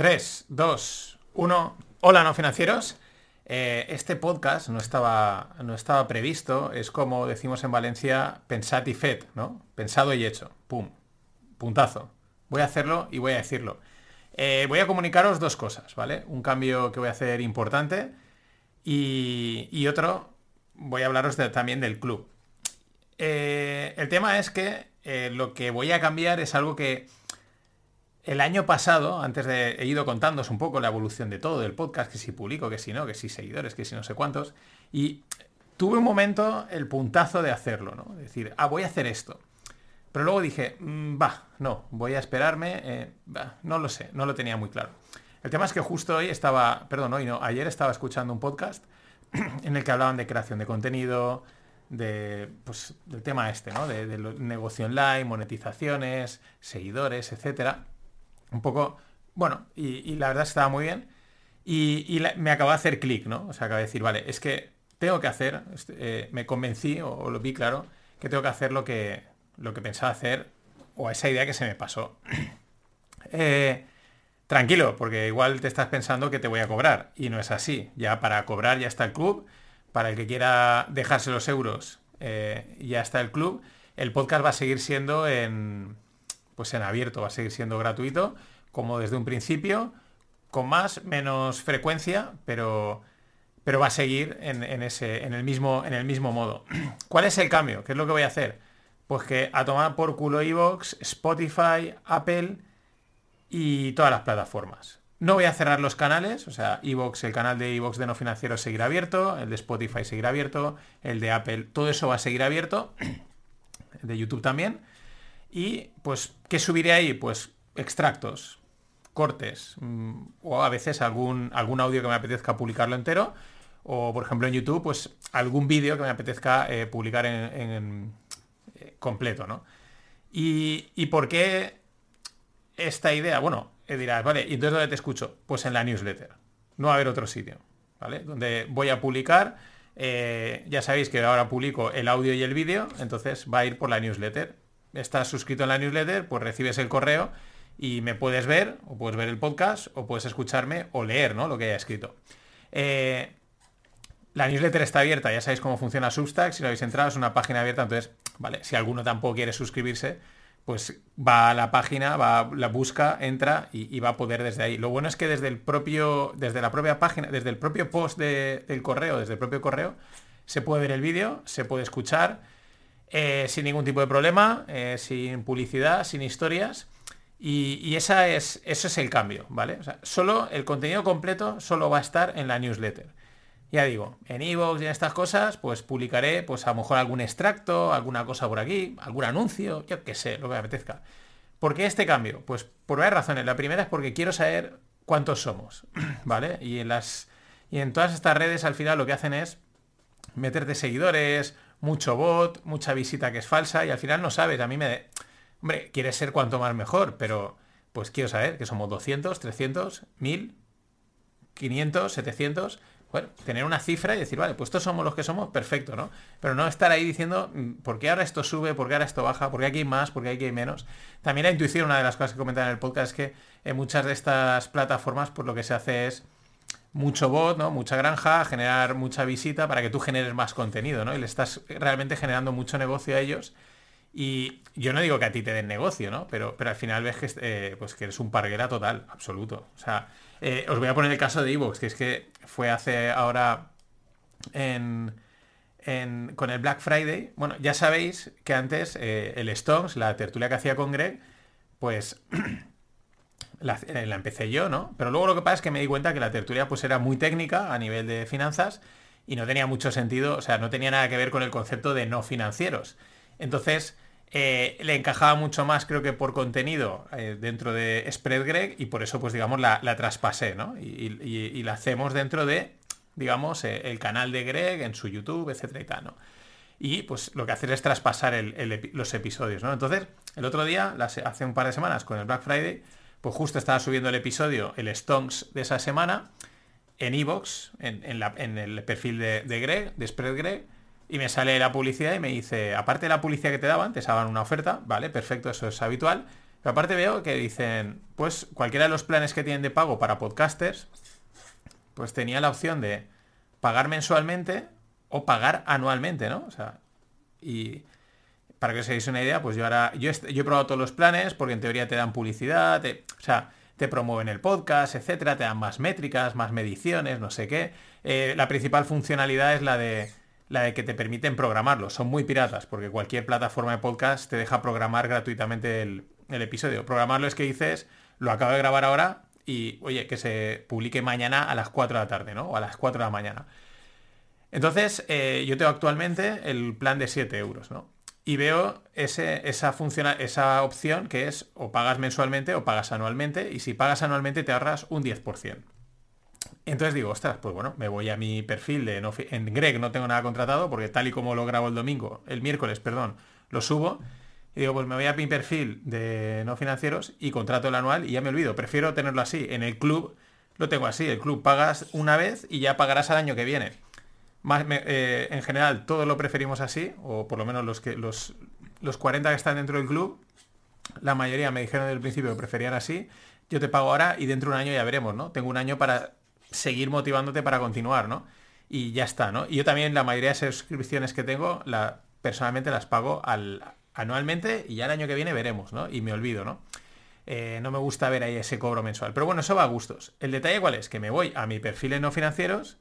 3, 2, 1. Hola, no financieros. Eh, este podcast no estaba, no estaba previsto. Es como decimos en Valencia, pensad y fet, ¿no? Pensado y hecho. Pum. Puntazo. Voy a hacerlo y voy a decirlo. Eh, voy a comunicaros dos cosas, ¿vale? Un cambio que voy a hacer importante y, otro, voy a hablaros también del club. Eh, el tema es que lo que voy a cambiar es algo que el año pasado, antes de he ido contándos un poco la evolución de todo, del podcast, que si publico, que si no, que si seguidores, que si no sé cuántos, y tuve un momento el puntazo de hacerlo, ¿no? decir, ah, voy a hacer esto. Pero luego dije, mm, va, no, voy a esperarme, eh, no lo sé, no lo tenía muy claro. El tema es que justo hoy estaba, perdón, hoy no, ayer estaba escuchando un podcast en el que hablaban de creación de contenido, de, pues, del tema este, ¿no? De, de negocio online, monetizaciones, seguidores, etcétera un poco, bueno, y, la verdad estaba muy bien. Y, me acabó de hacer clic, ¿no? O sea, acabé de decir, vale, es que tengo que hacer, este, eh, me convencí o, lo vi claro, que tengo que hacer lo que, lo que pensaba hacer o esa idea que se me pasó. Eh, tranquilo, porque igual te estás pensando que te voy a cobrar y no es así. Ya para cobrar ya está el club, para el que quiera dejarse los euros eh, ya está el club. El podcast va a seguir siendo en, pues en abierto va a seguir siendo gratuito, como desde un principio, con más, menos frecuencia, pero, pero va a seguir en, ese, en, el mismo, en el mismo modo. ¿Cuál es el cambio? ¿Qué es lo que voy a hacer? Pues que a tomar por culo Evox, Spotify, Apple y todas las plataformas. No voy a cerrar los canales, o sea, Evox, el canal de Evox de no financiero seguirá abierto, el de Spotify seguirá abierto, el de Apple, todo eso va a seguir abierto, de YouTube también. Y pues, ¿qué subiré ahí? Pues extractos, cortes, mm, o a veces algún, algún audio que me apetezca publicarlo entero, o por ejemplo en YouTube, pues algún vídeo que me apetezca eh, publicar en, eh, completo, ¿no? Y, por qué esta idea? Bueno, eh, dirás, vale, ¿y entonces dónde te escucho? Pues en la newsletter. No va a haber otro sitio, ¿vale? Donde voy a publicar, ya sabéis que ahora publico el audio y el vídeo, entonces va a ir por la newsletter estás suscrito en la newsletter, pues recibes el correo y me puedes ver, o puedes ver el podcast, o puedes escucharme o leer ¿no? lo que haya escrito. Eh, la newsletter está abierta, ya sabéis cómo funciona Substack, si lo habéis entrado es una página abierta, entonces, vale, si alguno tampoco quiere suscribirse, pues va a la página, va, la busca, entra y, va a poder desde ahí. Lo bueno es que desde el propio, desde la propia página, desde el propio post del correo, desde el propio correo, se puede ver el vídeo, se puede escuchar, eh, sin ningún tipo de problema, eh, sin publicidad, sin historias. Y, esa es, eso es el cambio, ¿vale? solo el contenido completo solo va a estar en la newsletter. Ya digo, en Evox y en estas cosas, pues publicaré, pues a lo mejor algún extracto, alguna cosa por aquí, algún anuncio, yo qué sé, lo que me apetezca. ¿Por qué este cambio? Pues por varias razones. La primera es porque quiero saber cuántos somos, ¿vale? Y en las y en todas estas redes al final lo que hacen es meterte seguidores mucho bot, mucha visita que es falsa y al final no sabes. A mí me... Hombre, quieres ser cuanto más mejor, pero pues quiero saber que somos 200, 300, 1000, 500, 700. Bueno, tener una cifra y decir, vale, pues estos somos los que somos, perfecto, ¿no? Pero no estar ahí diciendo, mm, ¿por qué ahora esto sube? ¿Por qué ahora esto baja? ¿Por qué aquí hay más? ¿Por qué aquí hay menos? También la intuición, una de las cosas que comentan en el podcast es que en muchas de estas plataformas, pues lo que se hace es mucho bot, ¿no? Mucha granja, generar mucha visita para que tú generes más contenido, ¿no? Y le estás realmente generando mucho negocio a ellos. Y yo no digo que a ti te den negocio, ¿no? Pero, pero al final ves que, eh, pues que eres un parguera total, absoluto. O sea, eh, os voy a poner el caso de Evox, que es que fue hace ahora en, con el Black Friday. Bueno, ya sabéis que antes eh, el Stones, la tertulia que hacía con Greg, pues Eh, la, empecé yo, ¿no? Pero luego lo que pasa es que me di cuenta que la tertulia pues era muy técnica a nivel de finanzas y no tenía mucho sentido, o sea, no tenía nada que ver con el concepto de no financieros. Entonces, eh, le encajaba mucho más, creo que por contenido, eh, dentro de Spread Greg y por eso, pues digamos, la, traspasé, ¿no? Y, la hacemos dentro de, digamos, el canal de Greg en su YouTube, etcétera y tal, ¿no? Y pues lo que hace es traspasar los episodios, ¿no? Entonces, el otro día, hace un par de semanas, con el Black Friday, pues justo estaba subiendo el episodio, el Stonks de esa semana, en Evox, en, el perfil de, Greg, de Spread Greg, y me sale la publicidad y me dice, aparte de la publicidad que te daban, te daban una oferta, vale, perfecto, eso es habitual, Pero aparte veo que dicen, pues cualquiera de los planes que tienen de pago para podcasters, pues tenía la opción de pagar mensualmente o pagar anualmente, ¿no? O sea, y para que os hagáis una idea, pues yo ahora, yo, he probado todos los planes porque en teoría te dan publicidad, o sea, te promueven el podcast, etcétera, te dan más métricas, más mediciones, no sé qué. Eh, la principal funcionalidad es la de la de que te permiten programarlo. Son muy piratas, porque cualquier plataforma de podcast te deja programar gratuitamente el, episodio. Programarlo es que dices, lo acabo de grabar ahora y, oye, que se publique mañana a las 4 de la tarde, ¿no? O a las 4 de la mañana. Entonces, eh, yo tengo actualmente el plan de 7 euros, ¿no? Y veo ese, esa, esa opción que es o pagas mensualmente o pagas anualmente. Y si pagas anualmente te ahorras un 10%. Entonces digo, ostras, pues bueno, me voy a mi perfil de en Greg no tengo nada contratado porque tal y como lo grabo el domingo, el miércoles, perdón, lo subo. Y digo, pues me voy a mi perfil de no financieros y contrato el anual y ya me olvido. Prefiero tenerlo así. En el club lo tengo así. El club pagas una vez y ya pagarás al año que viene. Eh, en general, todos lo preferimos así, o por lo menos los, que, los, los 40 que están dentro del club, la mayoría me dijeron desde el principio que preferían así. Yo te pago ahora y dentro de un año ya veremos, ¿no? Tengo un año para seguir motivándote para continuar, ¿no? Y ya está, ¿no? Y yo también la mayoría de suscripciones que tengo, personalmente las pago al, anualmente y ya el año que viene veremos, ¿no? Y me olvido, ¿no? Eh, no me gusta ver ahí ese cobro mensual. Pero bueno, eso va a gustos. El detalle cuál es? Que me voy a mi perfil en no financieros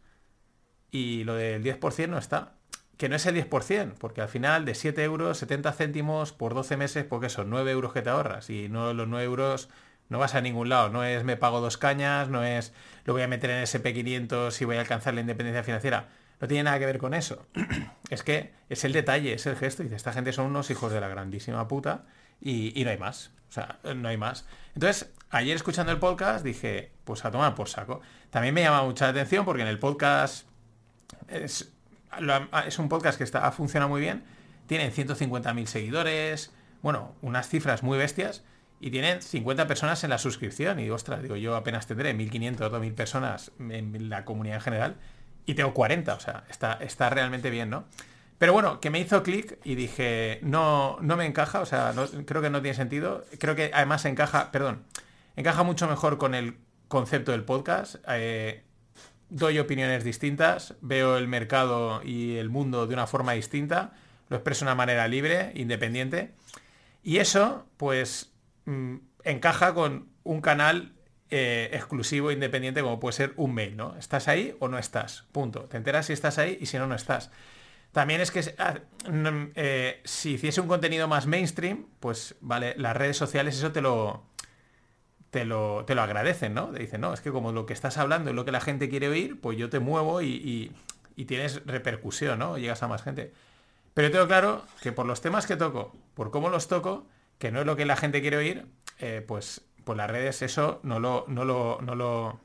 y lo del 10% no está. Que no es el 10%, porque al final de 7 euros, 70 céntimos por 12 meses, porque son 9 euros que te ahorras. Y no los 9 euros no vas a ningún lado. No es me pago dos cañas, no es lo voy a meter en SP500 si voy a alcanzar la independencia financiera. No tiene nada que ver con eso. es que es el detalle, es el gesto. Dice, esta gente son unos hijos de la grandísima puta y, no hay más. O sea, no hay más. Entonces, ayer escuchando el podcast dije, pues a tomar por saco. También me llama mucha atención porque en el podcast es, es un podcast que está, ha funcionado muy bien. Tienen 150.000 seguidores. Bueno, unas cifras muy bestias y tienen 50 personas en la suscripción. Y ostras, digo, yo apenas tendré 1.500 o 2.000 personas en la comunidad en general y tengo 40, o sea, está, está realmente bien, ¿no? Pero bueno, que me hizo clic y dije, no, no me encaja, o sea, creo que no tiene sentido. Creo que además encaja, perdón, encaja mucho mejor con el concepto del podcast. Eh, doy opiniones distintas, veo el mercado y el mundo de una forma distinta, lo expreso de una manera libre, independiente. Y eso, pues, Mm, encaja con un canal eh, exclusivo, independiente, como puede ser un mail, ¿no? ¿Estás ahí o no estás? Punto. Te enteras si estás ahí y si no, no estás. También es que ah, eh, si hiciese un contenido más mainstream, pues vale, las redes sociales eso te lo, te lo, te lo agradecen, ¿no? Te dicen, no, es que como lo que estás hablando es lo que la gente quiere oír, pues yo te muevo y, y tienes repercusión, ¿no? Llegas a más gente. Pero tengo claro que por los temas que toco, por cómo los toco, que no es lo que la gente quiere oír, eh, pues, pues las redes eso no lo, no lo, no lo,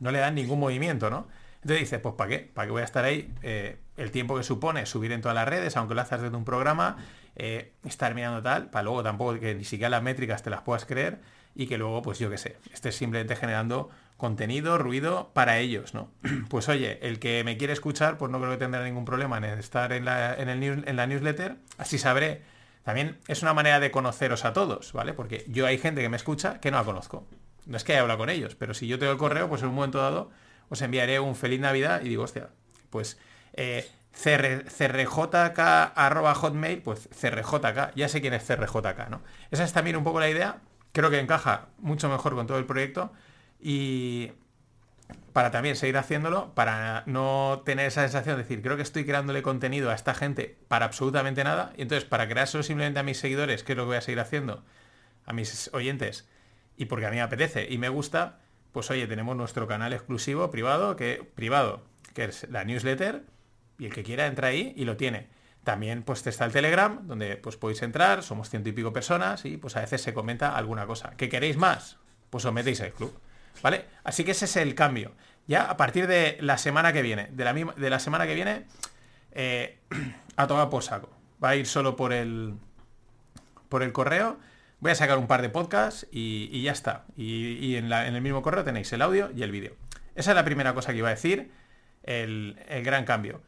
no le dan ningún movimiento, ¿no? Entonces dices, pues ¿para qué? ¿Para qué voy a estar ahí? Eh, el tiempo que supone subir en todas las redes, aunque lo haces desde un programa, eh, estar mirando tal, para luego tampoco que ni siquiera las métricas te las puedas creer y que luego, pues yo qué sé, estés simplemente generando contenido, ruido para ellos, ¿no? Pues oye, el que me quiere escuchar, pues no creo que tendrá ningún problema en estar en la, en el, en la newsletter, así sabré también es una manera de conoceros a todos, ¿vale? Porque yo hay gente que me escucha que no la conozco. No es que haya hablado con ellos, pero si yo tengo el correo, pues en un momento dado os enviaré un feliz Navidad y digo, hostia, pues eh, hotmail, pues crjk, ya sé quién es crjk, ¿no? Esa es también un poco la idea, creo que encaja mucho mejor con todo el proyecto y para también seguir haciéndolo, para no tener esa sensación de decir, creo que estoy creándole contenido a esta gente para absolutamente nada, y entonces para creárselo simplemente a mis seguidores, que es lo que voy a seguir haciendo, a mis oyentes, y porque a mí me apetece y me gusta, pues oye, tenemos nuestro canal exclusivo privado, que privado, que es la newsletter, y el que quiera entra ahí y lo tiene. También pues está el Telegram, donde pues podéis entrar, somos ciento y pico personas y pues a veces se comenta alguna cosa. ¿Qué queréis más? Pues os metéis al club. ¿Vale? Así que ese es el cambio. Ya a partir de la semana que viene, de la, de la semana que viene, eh, a tomar por saco. Va a ir solo por el, por el correo. Voy a sacar un par de podcasts y, ya está. Y, en, el mismo correo tenéis el audio y el vídeo. Esa es la primera cosa que iba a decir, el, gran cambio.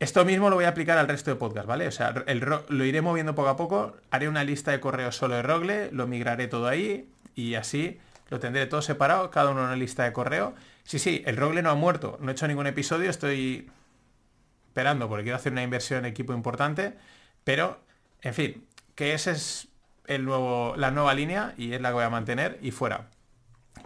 Esto mismo lo voy a aplicar al resto de podcast, ¿vale? O sea, lo iré moviendo poco a poco, haré una lista de correos solo de Rogle, lo migraré todo ahí y así lo tendré todo separado, cada uno en una lista de correo. Sí, sí, el Rogle no ha muerto, no he hecho ningún episodio, estoy esperando porque quiero hacer una inversión en equipo importante, pero, en fin, que esa es el nuevo, la nueva línea y es la que voy a mantener y fuera.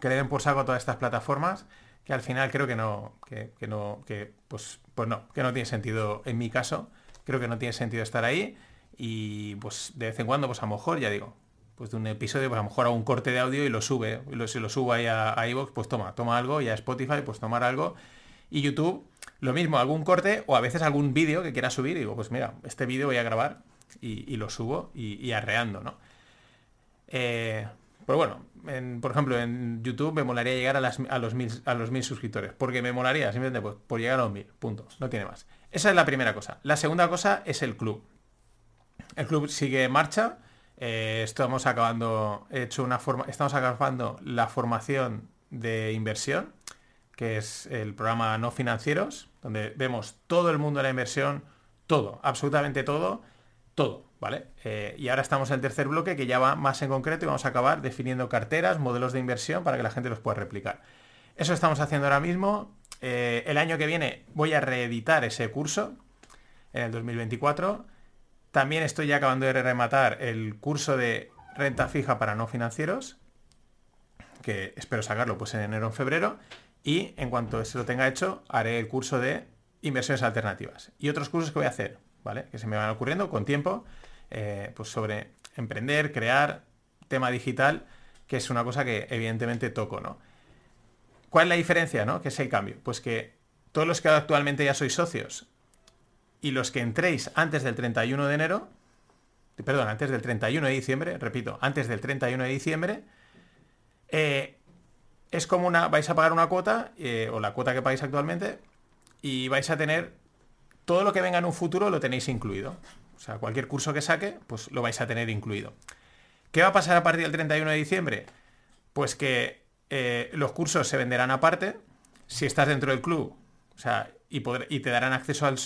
Que le por saco todas estas plataformas que al final creo que no, que, no, que pues, pues no, que no tiene sentido en mi caso, creo que no tiene sentido estar ahí y pues de vez en cuando, pues a lo mejor, ya digo, pues de un episodio, pues a lo mejor hago un corte de audio y lo sube, y si lo subo ahí a, a iVoox, pues toma, toma algo, y a Spotify, pues tomar algo, y YouTube, lo mismo, algún corte o a veces algún vídeo que quiera subir y digo, pues mira, este vídeo voy a grabar y, lo subo y, arreando, ¿no? Eh, pues bueno, por ejemplo, en YouTube me molaría llegar a, los mil, suscriptores. Porque me molaría simplemente pues, por llegar a los mil. Puntos. No tiene más. Esa es la primera cosa. La segunda cosa es el club. El club sigue en marcha. Eh, estamos acabando. hecho una forma. Estamos acabando la formación de inversión, que es el programa no financieros, donde vemos todo el mundo de la inversión, todo, absolutamente todo, todo. Eh, y ahora estamos en el tercer bloque que ya va más en concreto y vamos a acabar definiendo carteras, modelos de inversión para que la gente los pueda replicar. Eso estamos haciendo ahora mismo. Eh, el año que viene voy a reeditar ese curso en el 2024. También estoy ya acabando de rematar el curso de renta fija para no financieros, que espero sacarlo pues en enero o en febrero. Y en cuanto se lo tenga hecho, haré el curso de inversiones alternativas. Y otros cursos que voy a hacer, ¿vale? Que se me van ocurriendo con tiempo eh, pues sobre emprender, crear, tema digital, que es una cosa que evidentemente toco, ¿no? ¿Cuál es la diferencia, no? ¿Qué es el cambio? Pues que todos los que actualmente ya sois socios y los que entréis antes del 31 de enero, perdón, antes del 31 de diciembre, repito, antes del 31 de diciembre, eh, es como una, vais a pagar una cuota, eh, o la cuota que pagáis actualmente, y vais a tener todo lo que venga en un futuro lo tenéis incluido. O sea, cualquier curso que saque, pues lo vais a tener incluido. ¿Qué va a pasar a partir del 31 de diciembre? Pues que eh, los cursos se venderán aparte. Si estás dentro del club, o sea, y, te darán acceso al...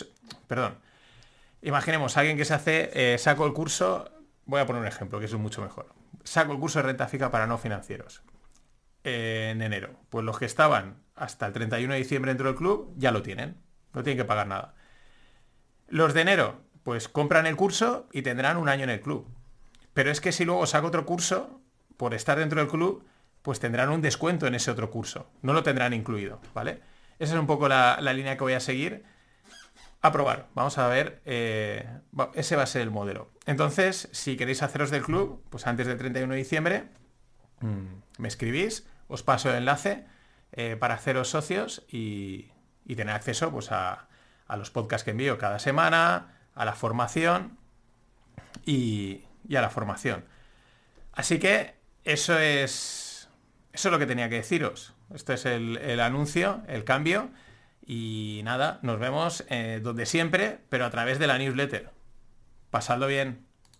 Perdón. Imaginemos, alguien que se hace, eh, saco el curso, voy a poner un ejemplo, que es mucho mejor. Saco el curso de renta fija para no financieros eh, en enero. Pues los que estaban hasta el 31 de diciembre dentro del club ya lo tienen. No tienen que pagar nada. Los de enero, pues compran el curso y tendrán un año en el club. Pero es que si luego saco otro curso, por estar dentro del club, pues tendrán un descuento en ese otro curso. No lo tendrán incluido, ¿vale? Esa es un poco la, línea que voy a seguir. A probar. Vamos a ver. Eh, ese va a ser el modelo. Entonces, si queréis haceros del club, pues antes del 31 de diciembre, mm, me escribís, os paso el enlace eh, para haceros socios y, tener acceso pues, a, a los podcasts que envío cada semana, a la formación y, a la formación. Así que eso es, eso es lo que tenía que deciros. Este es el, anuncio, el cambio. Y nada, nos vemos eh, donde siempre, pero a través de la newsletter. Pasadlo bien.